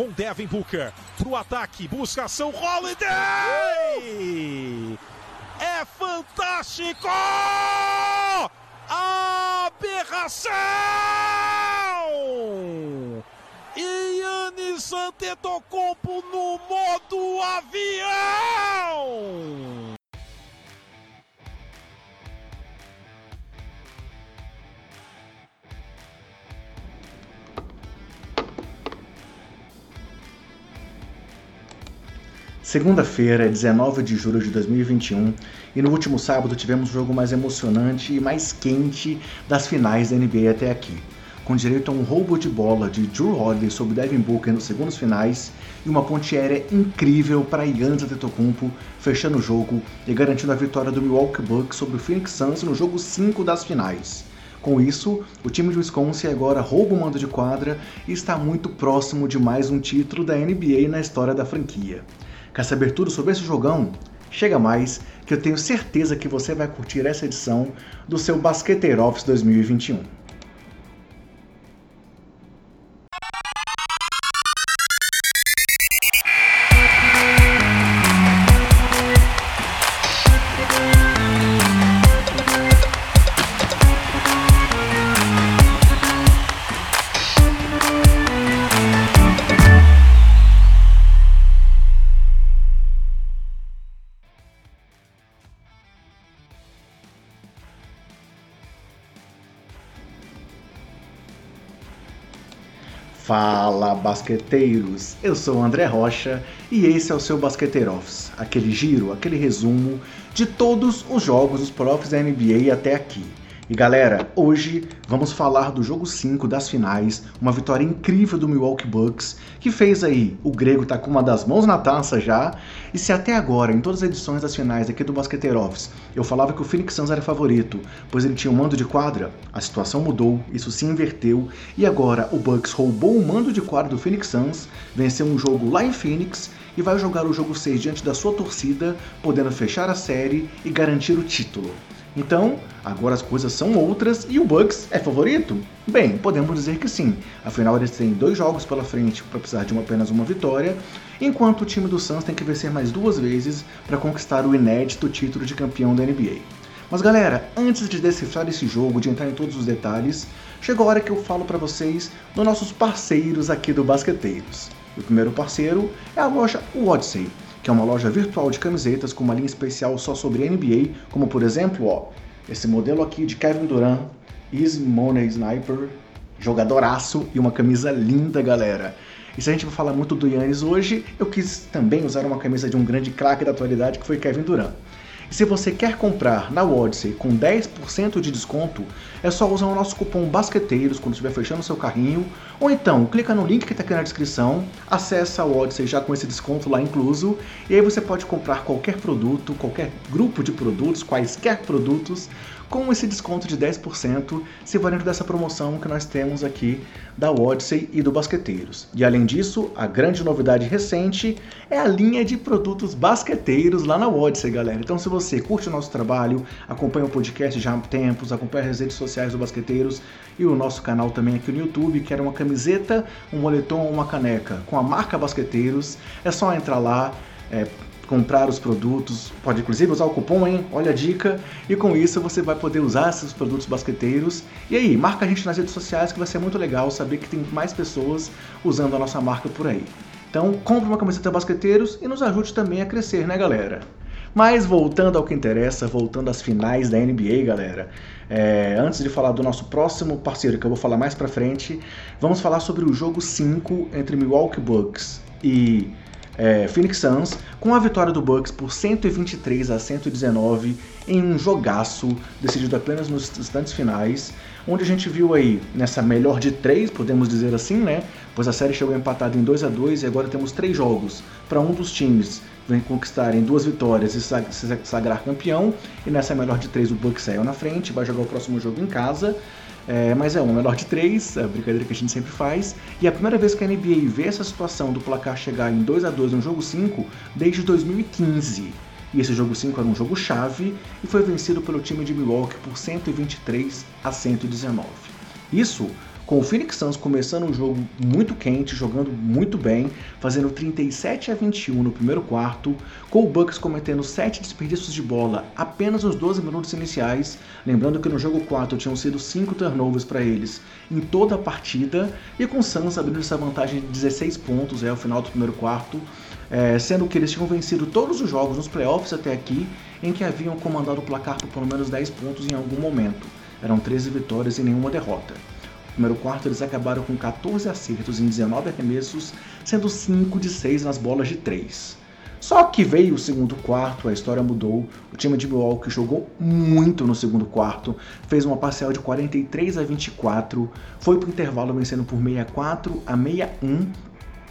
com Devin Booker pro ataque, busca ação, Holiday! É fantástico! Aberração! Yannis Antetokounmpo no modo avião! Segunda-feira, 19 de julho de 2021, e no último sábado tivemos o jogo mais emocionante e mais quente das finais da NBA até aqui, com direito a um roubo de bola de Drew Holiday sobre Devin Booker nos segundos finais e uma ponte aérea incrível para Giannis Antetokounmpo fechando o jogo e garantindo a vitória do Milwaukee Bucks sobre o Phoenix Suns no jogo 5 das finais. Com isso, o time de Wisconsin agora rouba o mando de quadra e está muito próximo de mais um título da NBA na história da franquia. Quer saber tudo sobre esse jogão? Chega mais, que eu tenho certeza que você vai curtir essa edição do seu Basqueteiro Office 2021. Fala, basqueteiros! Eu sou o André Rocha e esse é o seu Basqueteiro Office, aquele giro, aquele resumo de todos os jogos dos playoffs da NBA até aqui. E galera, hoje vamos falar do jogo 5 das finais, uma vitória incrível do Milwaukee Bucks, que fez aí o grego tá com uma das mãos na taça já. E se até agora, em todas as edições das finais aqui do Basqueteiro Office, eu falava que o Phoenix Suns era favorito, pois ele tinha um mando de quadra, a situação mudou, isso se inverteu, e agora o Bucks roubou o mando de quadra do Phoenix Suns, venceu um jogo lá em Phoenix e vai jogar o jogo 6 diante da sua torcida, podendo fechar a série e garantir o título. Então, agora as coisas são outras e o Bucks é favorito? Bem, podemos dizer que sim. Afinal, eles têm dois jogos pela frente para precisar de uma, apenas uma vitória, enquanto o time do Suns tem que vencer mais duas vezes para conquistar o inédito título de campeão da NBA. Mas galera, antes de decifrar esse jogo, de entrar em todos os detalhes, chegou a hora que eu falo para vocês dos nossos parceiros aqui do Basqueteiros. O primeiro parceiro é a loja Odyssey que é uma loja virtual de camisetas com uma linha especial só sobre NBA, como por exemplo, ó, esse modelo aqui de Kevin Durant, Easy Money Sniper, jogadoraço e uma camisa linda, galera. E se a gente vai falar muito do Yannis hoje, eu quis também usar uma camisa de um grande craque da atualidade que foi Kevin Durant. Se você quer comprar na Odyssey com 10% de desconto, é só usar o nosso cupom BASQUETEIROS quando estiver fechando seu carrinho, ou então clica no link que está aqui na descrição, acessa a Odyssey já com esse desconto lá incluso, e aí você pode comprar qualquer produto, qualquer grupo de produtos, quaisquer produtos, com esse desconto de 10%, se valendo dessa promoção que nós temos aqui da Odyssey e do Basqueteiros. E além disso, a grande novidade recente é a linha de produtos basqueteiros lá na Odyssey, galera. Então, se você curte o nosso trabalho, acompanha o podcast já há tempos, acompanha as redes sociais do Basqueteiros e o nosso canal também aqui no YouTube, quer uma camiseta, um moletom ou uma caneca com a marca Basqueteiros, é só entrar lá, é, comprar os produtos, pode inclusive usar o cupom, hein? Olha a dica. E com isso você vai poder usar esses produtos basqueteiros. E aí, marca a gente nas redes sociais que vai ser muito legal saber que tem mais pessoas usando a nossa marca por aí. Então, compre uma camiseta basqueteiros e nos ajude também a crescer, né, galera? Mas voltando ao que interessa, voltando às finais da NBA, galera. É, antes de falar do nosso próximo parceiro, que eu vou falar mais pra frente, vamos falar sobre o jogo 5 entre Milwaukee Bucks e é, Phoenix Suns com a vitória do Bucks por 123 a 119 em um jogaço decidido apenas nos instantes finais, onde a gente viu aí nessa melhor de três, podemos dizer assim, né? Pois a série chegou empatada em 2 a 2 e agora temos três jogos para um dos times vem conquistarem duas vitórias e se sagrar campeão. E nessa melhor de três o Bucks saiu na frente, vai jogar o próximo jogo em casa. É, mas é uma menor de três, a brincadeira que a gente sempre faz. E é a primeira vez que a NBA vê essa situação do placar chegar em 2 a 2 no jogo 5 desde 2015. E esse jogo 5 era um jogo chave e foi vencido pelo time de Milwaukee por 123 a 119. Isso com o Phoenix Suns começando um jogo muito quente, jogando muito bem, fazendo 37 a 21 no primeiro quarto, com o Bucks cometendo 7 desperdícios de bola apenas nos 12 minutos iniciais, lembrando que no jogo 4 tinham sido 5 turnovers para eles em toda a partida, e com o Suns abrindo essa vantagem de 16 pontos ao final do primeiro quarto, é, sendo que eles tinham vencido todos os jogos nos playoffs até aqui, em que haviam comandado o placar por pelo menos 10 pontos em algum momento. Eram 13 vitórias e nenhuma derrota. Primeiro quarto, eles acabaram com 14 acertos em 19 arremessos, sendo 5 de 6 nas bolas de 3. Só que veio o segundo quarto, a história mudou. O time de Milwaukee jogou muito no segundo quarto, fez uma parcial de 43 a 24, foi para o intervalo vencendo por 64 a 61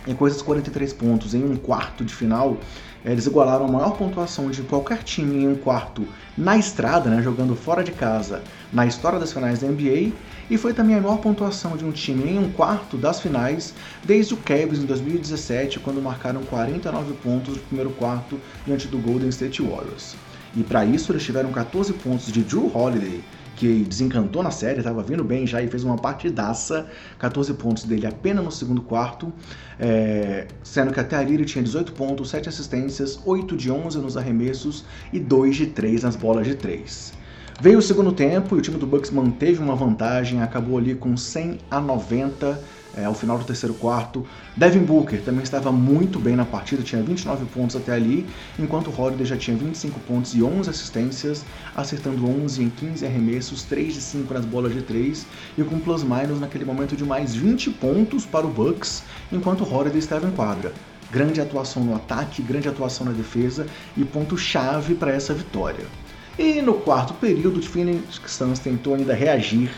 em coisas 43 pontos em um quarto de final. Eles igualaram a maior pontuação de qualquer time em um quarto na estrada, né, jogando fora de casa, na história das finais da NBA e foi também a maior pontuação de um time em um quarto das finais desde o Cavs em 2017, quando marcaram 49 pontos no primeiro quarto diante do Golden State Warriors. E para isso eles tiveram 14 pontos de Drew Holiday, que desencantou na série, estava vindo bem já e fez uma partidaça, 14 pontos dele apenas no segundo quarto, é, sendo que até ali ele tinha 18 pontos, 7 assistências, 8 de 11 nos arremessos e 2 de 3 nas bolas de 3. Veio o segundo tempo e o time do Bucks manteve uma vantagem, acabou ali com 100 a 90 é, ao final do terceiro quarto. Devin Booker também estava muito bem na partida, tinha 29 pontos até ali, enquanto Holiday já tinha 25 pontos e 11 assistências, acertando 11 em 15 arremessos, 3 de 5 nas bolas de 3 e com plus-minus naquele momento de mais 20 pontos para o Bucks, enquanto Holiday estava em quadra. Grande atuação no ataque, grande atuação na defesa e ponto-chave para essa vitória. E no quarto período, o Phoenix Suns tentou ainda reagir,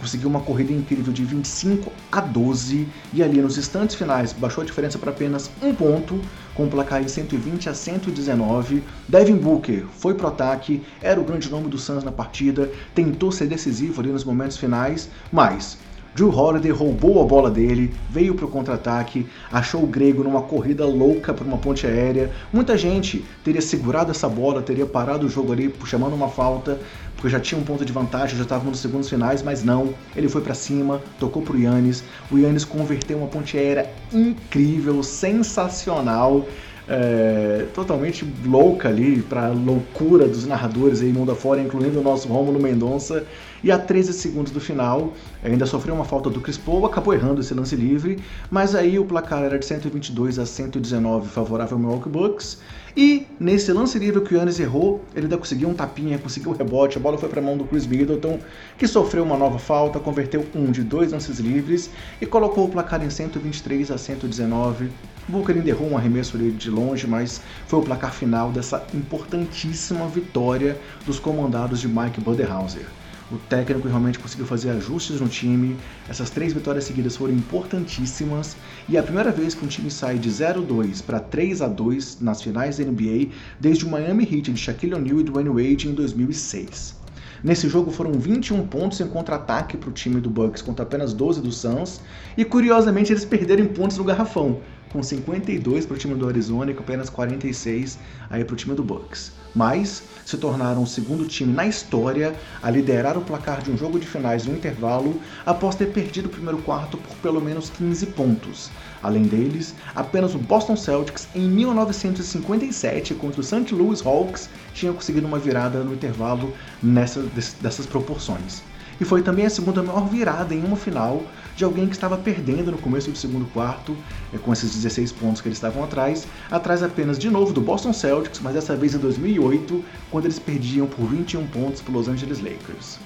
conseguiu uma corrida incrível de 25 a 12 e ali nos instantes finais baixou a diferença para apenas um ponto, com o placar em 120 a 119. Devin Booker foi pro ataque, era o grande nome do Suns na partida, tentou ser decisivo ali nos momentos finais, mas Drew Holiday roubou a bola dele, veio para o contra-ataque, achou o grego numa corrida louca para uma ponte aérea. Muita gente teria segurado essa bola, teria parado o jogo ali chamando uma falta, porque já tinha um ponto de vantagem, já estava nos segundos finais, mas não. Ele foi para cima, tocou para o Yannis. O Yannis converteu uma ponte aérea incrível, sensacional é, totalmente louca ali, para loucura dos narradores aí mundo afora, incluindo o nosso Rômulo Mendonça. E a 13 segundos do final, ainda sofreu uma falta do Chris Paul, acabou errando esse lance livre, mas aí o placar era de 122 a 119 favorável ao Milwaukee Bucks. E nesse lance livre que o Yannis errou, ele ainda conseguiu um tapinha, conseguiu um rebote, a bola foi para a mão do Chris Middleton, que sofreu uma nova falta, converteu um de dois lances livres e colocou o placar em 123 a 119 Booker errou um arremesso de longe, mas foi o placar final dessa importantíssima vitória dos comandados de Mike Budenholzer. O técnico realmente conseguiu fazer ajustes no time. Essas três vitórias seguidas foram importantíssimas e é a primeira vez que um time sai de 0-2 para 3-2 nas finais da NBA desde o Miami Heat de Shaquille O'Neal e Dwayne Wade em 2006. Nesse jogo foram 21 pontos em contra-ataque para o time do Bucks contra apenas 12 do Suns e curiosamente eles perderam pontos no garrafão com 52 para o time do Arizona e com apenas 46 aí para o time do Bucks. Mas se tornaram o segundo time na história a liderar o placar de um jogo de finais no intervalo após ter perdido o primeiro quarto por pelo menos 15 pontos. Além deles, apenas o Boston Celtics em 1957 contra o St. Louis Hawks tinha conseguido uma virada no intervalo nessa, dessas proporções e foi também a segunda maior virada em uma final de alguém que estava perdendo no começo do segundo quarto, é, com esses 16 pontos que eles estavam atrás, atrás apenas de novo do Boston Celtics, mas dessa vez em 2008, quando eles perdiam por 21 pontos para os Los Angeles Lakers.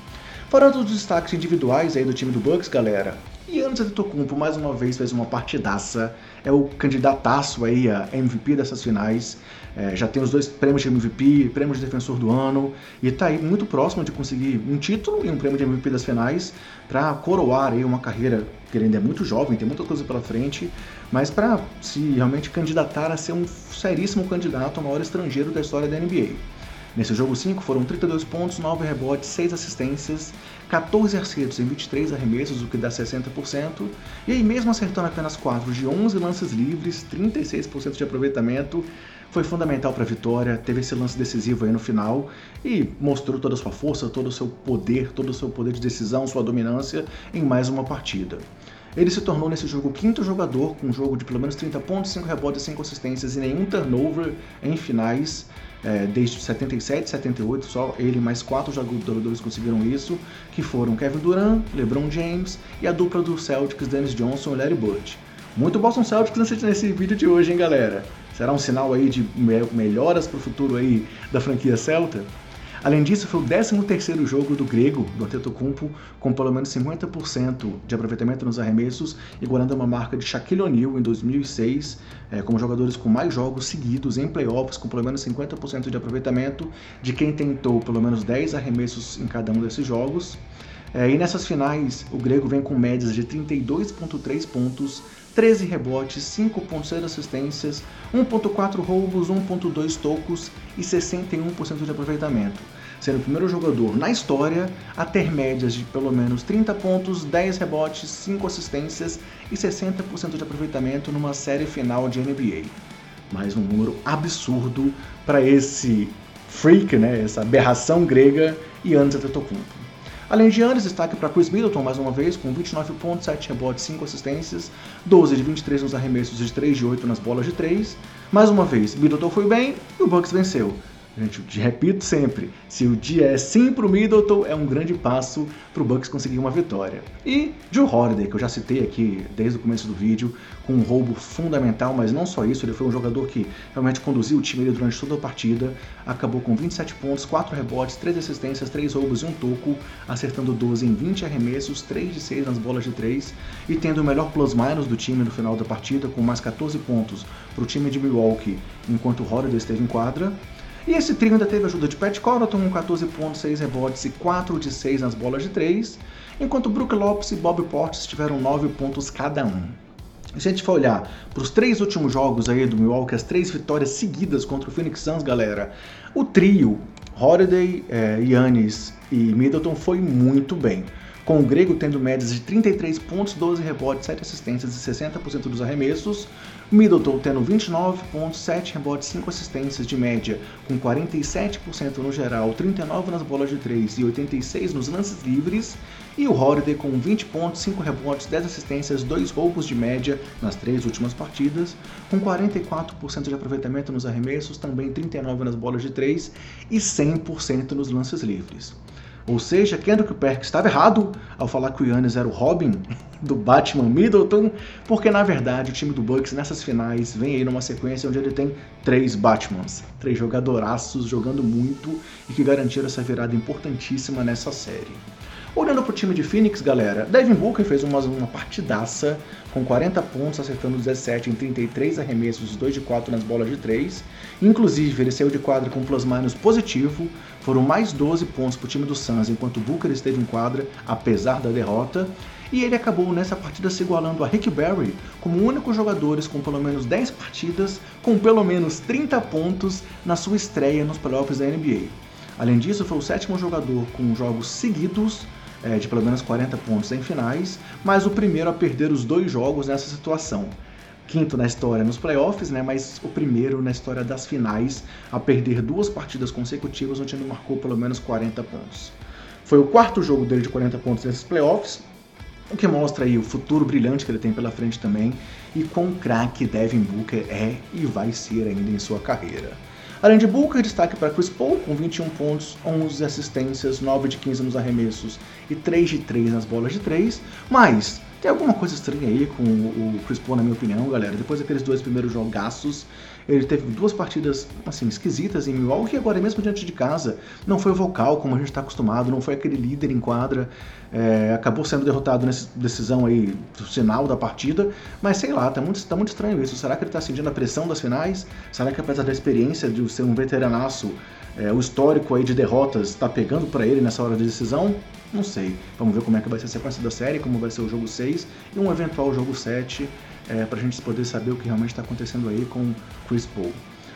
Fora dos destaques individuais aí do time do Bucks, galera, Giannis Antetokounmpo mais uma vez fez uma partidaça, é o candidataço aí a MVP dessas finais, é, já tem os dois prêmios de MVP, prêmio de defensor do ano, e está aí muito próximo de conseguir um título e um prêmio de MVP das finais para coroar aí uma carreira que ele ainda é muito jovem, tem muita coisa pela frente, mas para se realmente candidatar a ser um seríssimo candidato ao maior estrangeiro da história da NBA. Nesse jogo 5 foram 32 pontos, 9 rebotes, 6 assistências, 14 acertos em 23 arremessos, o que dá 60%, e aí mesmo acertando apenas 4 de 11 lances livres, 36% de aproveitamento, foi fundamental para a vitória, teve esse lance decisivo aí no final e mostrou toda a sua força, todo o seu poder, todo o seu poder de decisão, sua dominância em mais uma partida. Ele se tornou nesse jogo o quinto jogador com um jogo de pelo menos 30 pontos, 5 rebotes, 5 assistências e nenhum turnover em finais. É, desde 77, 78, só ele mais quatro jogadores conseguiram isso, que foram Kevin Durant, LeBron James e a dupla do Celtics, Dennis Johnson e Larry Bird. Muito Boston Celtics nesse vídeo de hoje, hein, galera? Será um sinal aí de melhoras para o futuro aí da franquia Celta? Além disso, foi o 13º jogo do grego, do Antetokounmpo, com pelo menos 50% de aproveitamento nos arremessos, igualando uma marca de Shaquille O'Neal em 2006, é, como jogadores com mais jogos seguidos em playoffs, com pelo menos 50% de aproveitamento, de quem tentou pelo menos 10 arremessos em cada um desses jogos. É, e nessas finais, o grego vem com médias de 32,3 pontos, 13 rebotes, 5,6 assistências, 1,4 roubos, 1,2 tocos e 61% de aproveitamento, sendo o primeiro jogador na história a ter médias de pelo menos 30 pontos, 10 rebotes, 5 assistências e 60% de aproveitamento numa série final de NBA. Mais um número absurdo para esse freak, né, essa aberração grega, Yannis Antetokounmpo. Além de Yannis, destaque para Chris Middleton mais uma vez, com 29 pontos, 7 rebotes, 5 assistências, 12 de 23 nos arremessos e 3 de 8 nas bolas de 3. Mais uma vez, Middleton foi bem e o Bucks venceu. Gente, repito sempre, se o dia é sim pro Middleton, é um grande passo pro Bucks conseguir uma vitória. E Joe Holiday, que eu já citei aqui desde o começo do vídeo, com um roubo fundamental, mas não só isso, ele foi um jogador que realmente conduziu o time durante toda a partida, acabou com 27 pontos, 4 rebotes, 3 assistências, 3 roubos e um toco, acertando 12 em 20 arremessos, 3 de 6 nas bolas de 3 e tendo o melhor plus-minus do time no final da partida, com mais 14 pontos para o time de Milwaukee, enquanto Holiday esteve em quadra. E esse trio ainda teve ajuda de Pat Connaughton com 14 pontos, 6 rebotes e 4 de 6 nas bolas de 3, enquanto Brook Lopes e Bob Portis tiveram 9 pontos cada um. E se a gente for olhar para os três últimos jogos aí do Milwaukee, as três vitórias seguidas contra o Phoenix Suns, galera, o trio Holiday, Yannis e Middleton foi muito bem com o grego tendo médias de 33 pontos, 12 rebotes, 7 assistências e 60% dos arremessos, Middleton tendo 29 pontos, 7 rebotes, 5 assistências de média, com 47% no geral, 39 nas bolas de 3 e 86 nos lances livres, e o Holiday com 20 pontos, 5 rebotes, 10 assistências, 2 roubos de média nas três últimas partidas, com 44% de aproveitamento nos arremessos, também 39 nas bolas de 3 e 100% nos lances livres. Ou seja, Kendrick Perkins estava errado ao falar que o Yannis era o Robin do Batman Middleton, porque na verdade o time do Bucks nessas finais vem aí numa sequência onde ele tem três Batmans, três jogadoraços jogando muito e que garantiram essa virada importantíssima nessa série. Olhando para o time de Phoenix, galera, Devin Booker fez uma, uma partidaça com 40 pontos, acertando 17 em 33 arremessos, 2 de 4 nas bolas de 3. Inclusive, ele saiu de quadra com plus-minus positivo, foram mais 12 pontos para o time do Suns, enquanto Booker esteve em quadra, apesar da derrota. E ele acabou nessa partida se igualando a Rick Barry como o único jogador com pelo menos 10 partidas com pelo menos 30 pontos na sua estreia nos playoffs da NBA. Além disso, foi o sétimo jogador com jogos seguidos é, de pelo menos 40 pontos em finais, mas o primeiro a perder os dois jogos nessa situação. Quinto na história nos playoffs, né, mas o primeiro na história das finais a perder duas partidas consecutivas onde ele marcou pelo menos 40 pontos. Foi o quarto jogo dele de 40 pontos nesses playoffs, o que mostra aí o futuro brilhante que ele tem pela frente também e quão craque Devin Booker é e vai ser ainda em sua carreira. Além de Booker, destaque para Chris Paul, com 21 pontos, 11 assistências, 9 de 15 nos arremessos e 3 de 3 nas bolas de 3. Mas tem alguma coisa estranha aí com o Chris Paul, na minha opinião, galera. Depois daqueles dois primeiros jogaços, ele teve duas partidas, assim, esquisitas em Milwaukee, agora mesmo diante de casa. Não foi vocal, como a gente está acostumado, não foi aquele líder em quadra. É, acabou sendo derrotado nessa decisão aí, do final da partida. Mas sei lá, tá muito, tá muito estranho isso. Será que ele está sentindo a pressão das finais? Será que apesar da experiência de ser um veteranaço, é, o histórico aí de derrotas está pegando para ele nessa hora de decisão? Não sei. Vamos ver como é que vai ser a sequência da série, como vai ser o jogo 6 e um eventual jogo 7 é, para a gente poder saber o que realmente está acontecendo aí com Chris Paul.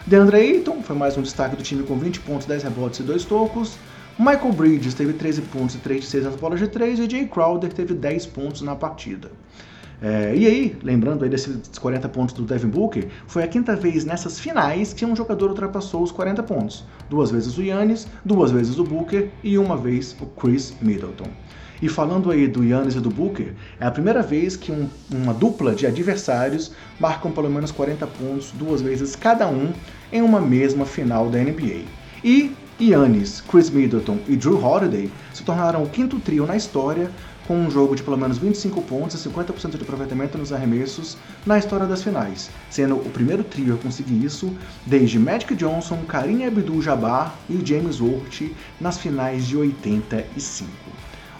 DeAndre Ayton foi mais um destaque do time com 20 pontos, 10 rebotes e 2 tocos. Michael Bridges teve 13 pontos e 3 de 6 nas bolas de 3 e Jay Crowder teve 10 pontos na partida. É, e aí, lembrando aí desses 40 pontos do Devin Booker, foi a quinta vez nessas finais que um jogador ultrapassou os 40 pontos. Duas vezes o Yannis, duas vezes o Booker e uma vez o Chris Middleton. E falando aí do Yannis e do Booker, é a primeira vez que um, uma dupla de adversários marcam pelo menos 40 pontos duas vezes cada um em uma mesma final da NBA. E Yannis, Chris Middleton e Drew Holiday se tornaram o quinto trio na história com um jogo de pelo menos 25 pontos e 50% de aproveitamento nos arremessos na história das finais, sendo o primeiro trio a conseguir isso desde Magic Johnson, Kareem Abdul-Jabbar e James Worthy nas finais de 85.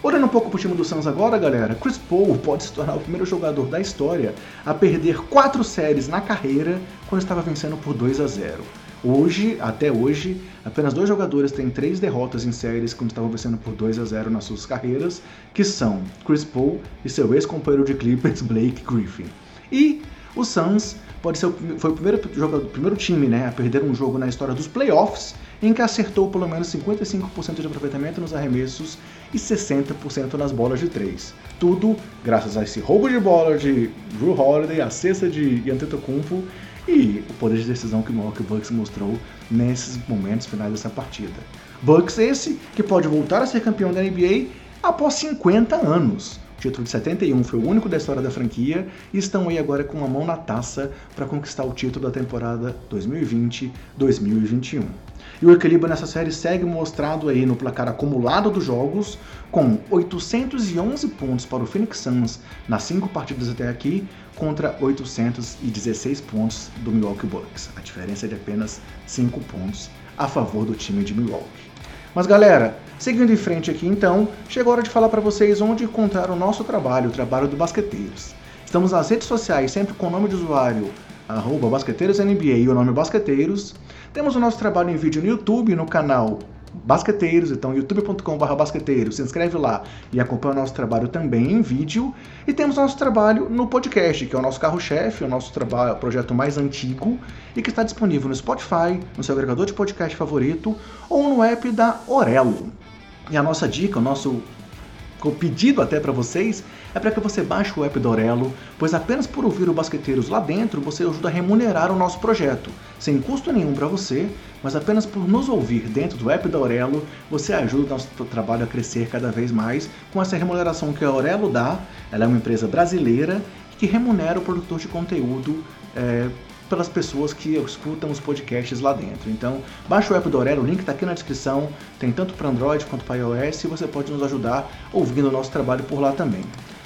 Olhando um pouco pro time do Suns agora, galera, Chris Paul pode se tornar o primeiro jogador da história a perder quatro séries na carreira quando estava vencendo por 2 a 0. Hoje, até hoje, apenas dois jogadores têm três derrotas em séries quando estavam vencendo por 2 a 0 nas suas carreiras, que são Chris Paul e seu ex-companheiro de Clippers, Blake Griffin. E o Suns pode ser o, foi o primeiro, jogador, primeiro time né, a perder um jogo na história dos playoffs em que acertou pelo menos 55% de aproveitamento nos arremessos e 60% nas bolas de três. Tudo graças a esse roubo de bola de Drew Holiday, a cesta de Antetokounmpo e o poder de decisão que o Milwaukee Bucks mostrou nesses momentos finais dessa partida. Bucks esse que pode voltar a ser campeão da NBA após 50 anos. Título de 71 foi o único da história da franquia e estão aí agora com uma mão na taça para conquistar o título da temporada 2020-2021. E o equilíbrio nessa série segue mostrado aí no placar acumulado dos jogos, com 811 pontos para o Phoenix Suns nas cinco partidas até aqui, contra 816 pontos do Milwaukee Bucks. A diferença é de apenas 5 pontos a favor do time de Milwaukee. Mas galera, seguindo em frente aqui então, chegou a hora de falar para vocês onde encontrar o nosso trabalho, o trabalho do Basqueteiros. Estamos nas redes sociais, sempre com o nome de usuário arroba basqueteirosNBA e o nome Basqueteiros. Temos o nosso trabalho em vídeo no YouTube, no canal Basqueteiros, então youtube.com.br basqueteiros, se inscreve lá e acompanha o nosso trabalho também em vídeo. E temos nosso trabalho no podcast, que é o nosso carro-chefe, o nosso trabalho, o projeto mais antigo e que está disponível no Spotify, no seu agregador de podcast favorito ou no app da Orelo. E a nossa dica, o nosso o pedido até para vocês é para que você baixe o app do Aurelo, pois apenas por ouvir o Basqueteiros lá dentro você ajuda a remunerar o nosso projeto, sem custo nenhum para você, mas apenas por nos ouvir dentro do app da Aurelo, você ajuda o nosso trabalho a crescer cada vez mais com essa remuneração que a Aurelo dá. Ela é uma empresa brasileira que remunera o produtor de conteúdo é, pelas pessoas que escutam os podcasts lá dentro. Então, baixa o app do Aurelo, o link está aqui na descrição, tem tanto para Android quanto para iOS e você pode nos ajudar ouvindo o nosso trabalho por lá também.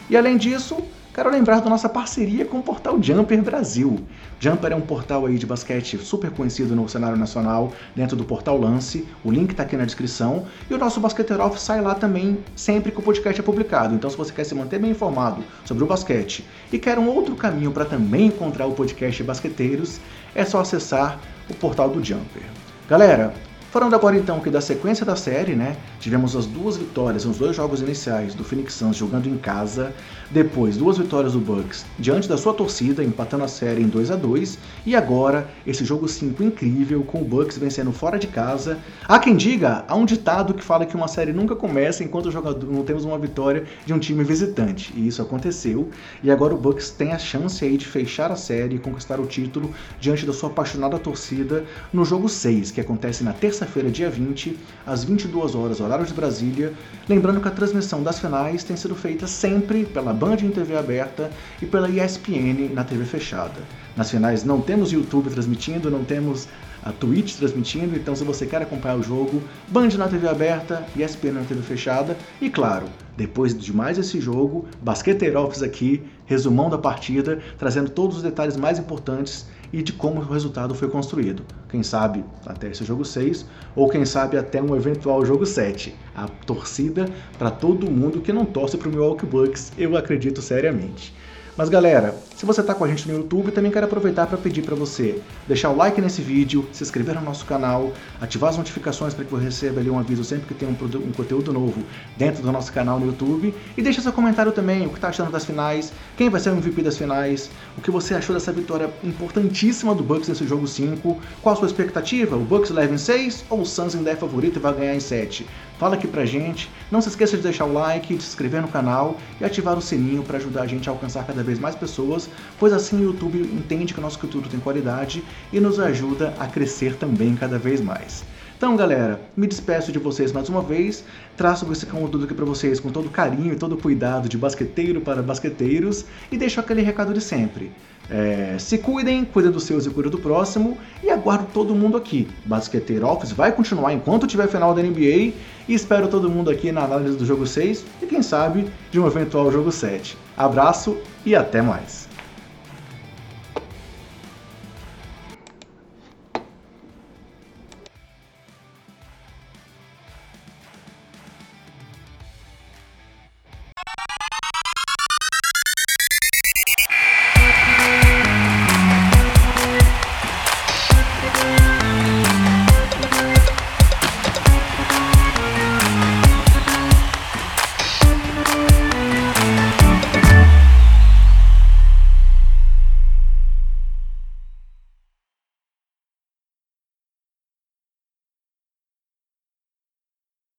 E além disso, Quero lembrar da nossa parceria com o portal Jumper Brasil. Jumper é um portal aí de basquete super conhecido no cenário nacional, dentro do portal Lance. O link está aqui na descrição. E o nosso Basqueteiro Off sai lá também sempre que o podcast é publicado. Então, se você quer se manter bem informado sobre o basquete e quer um outro caminho para também encontrar o podcast Basqueteiros, é só acessar o portal do Jumper. Galera, Falando agora então que da sequência da série, né? Tivemos as duas vitórias nos dois jogos iniciais do Phoenix Suns jogando em casa, depois duas vitórias do Bucks diante da sua torcida, empatando a série em 2 a 2 e agora esse jogo 5 incrível com o Bucks vencendo fora de casa. Há quem diga, há um ditado que fala que uma série nunca começa enquanto jogador não temos uma vitória de um time visitante, e isso aconteceu. E agora o Bucks tem a chance aí de fechar a série e conquistar o título diante da sua apaixonada torcida no jogo 6, que acontece na terça terça-feira, dia 20, às 22 horas, horário de Brasília. Lembrando que a transmissão das finais tem sido feita sempre pela Band em TV aberta e pela ESPN na TV fechada. Nas finais não temos YouTube transmitindo, não temos a Twitch transmitindo, então se você quer acompanhar o jogo, Band na TV aberta, ESPN na TV fechada e claro, depois de mais esse jogo, Basqueteiro Office aqui, resumão da partida, trazendo todos os detalhes mais importantes e de como o resultado foi construído. Quem sabe até esse jogo 6, ou quem sabe até um eventual jogo 7. A torcida para todo mundo que não torce para o Milwaukee Bucks, eu acredito seriamente. Mas galera, Se você está com a gente no YouTube, também quero aproveitar para pedir para você deixar o like nesse vídeo, se inscrever no nosso canal, ativar as notificações para que você receba ali um aviso sempre que tem um, um, conteúdo novo dentro do nosso canal no YouTube. E deixa seu comentário também, o que está achando das finais, quem vai ser o MVP das finais, o que você achou dessa vitória importantíssima do Bucks nesse jogo 5, qual a sua expectativa? O Bucks leva em 6 ou o Suns ainda é favorito e vai ganhar em 7? Fala aqui pra gente. Não se esqueça de deixar o like, de se inscrever no canal e ativar o sininho para ajudar a gente a alcançar cada vez mais pessoas, pois assim o YouTube entende que o nosso conteúdo tem qualidade e nos ajuda a crescer também cada vez mais. Então, galera, me despeço de vocês mais uma vez, traço esse conteúdo aqui para vocês com todo carinho e todo cuidado de basqueteiro para basqueteiros e deixo aquele recado de sempre. É, se cuidem, cuidem dos seus e cuidem do próximo e aguardo todo mundo aqui. Basqueteiro Office vai continuar enquanto tiver final da NBA e espero todo mundo aqui na análise do jogo 6 e quem sabe de um eventual jogo 7. Abraço e até mais.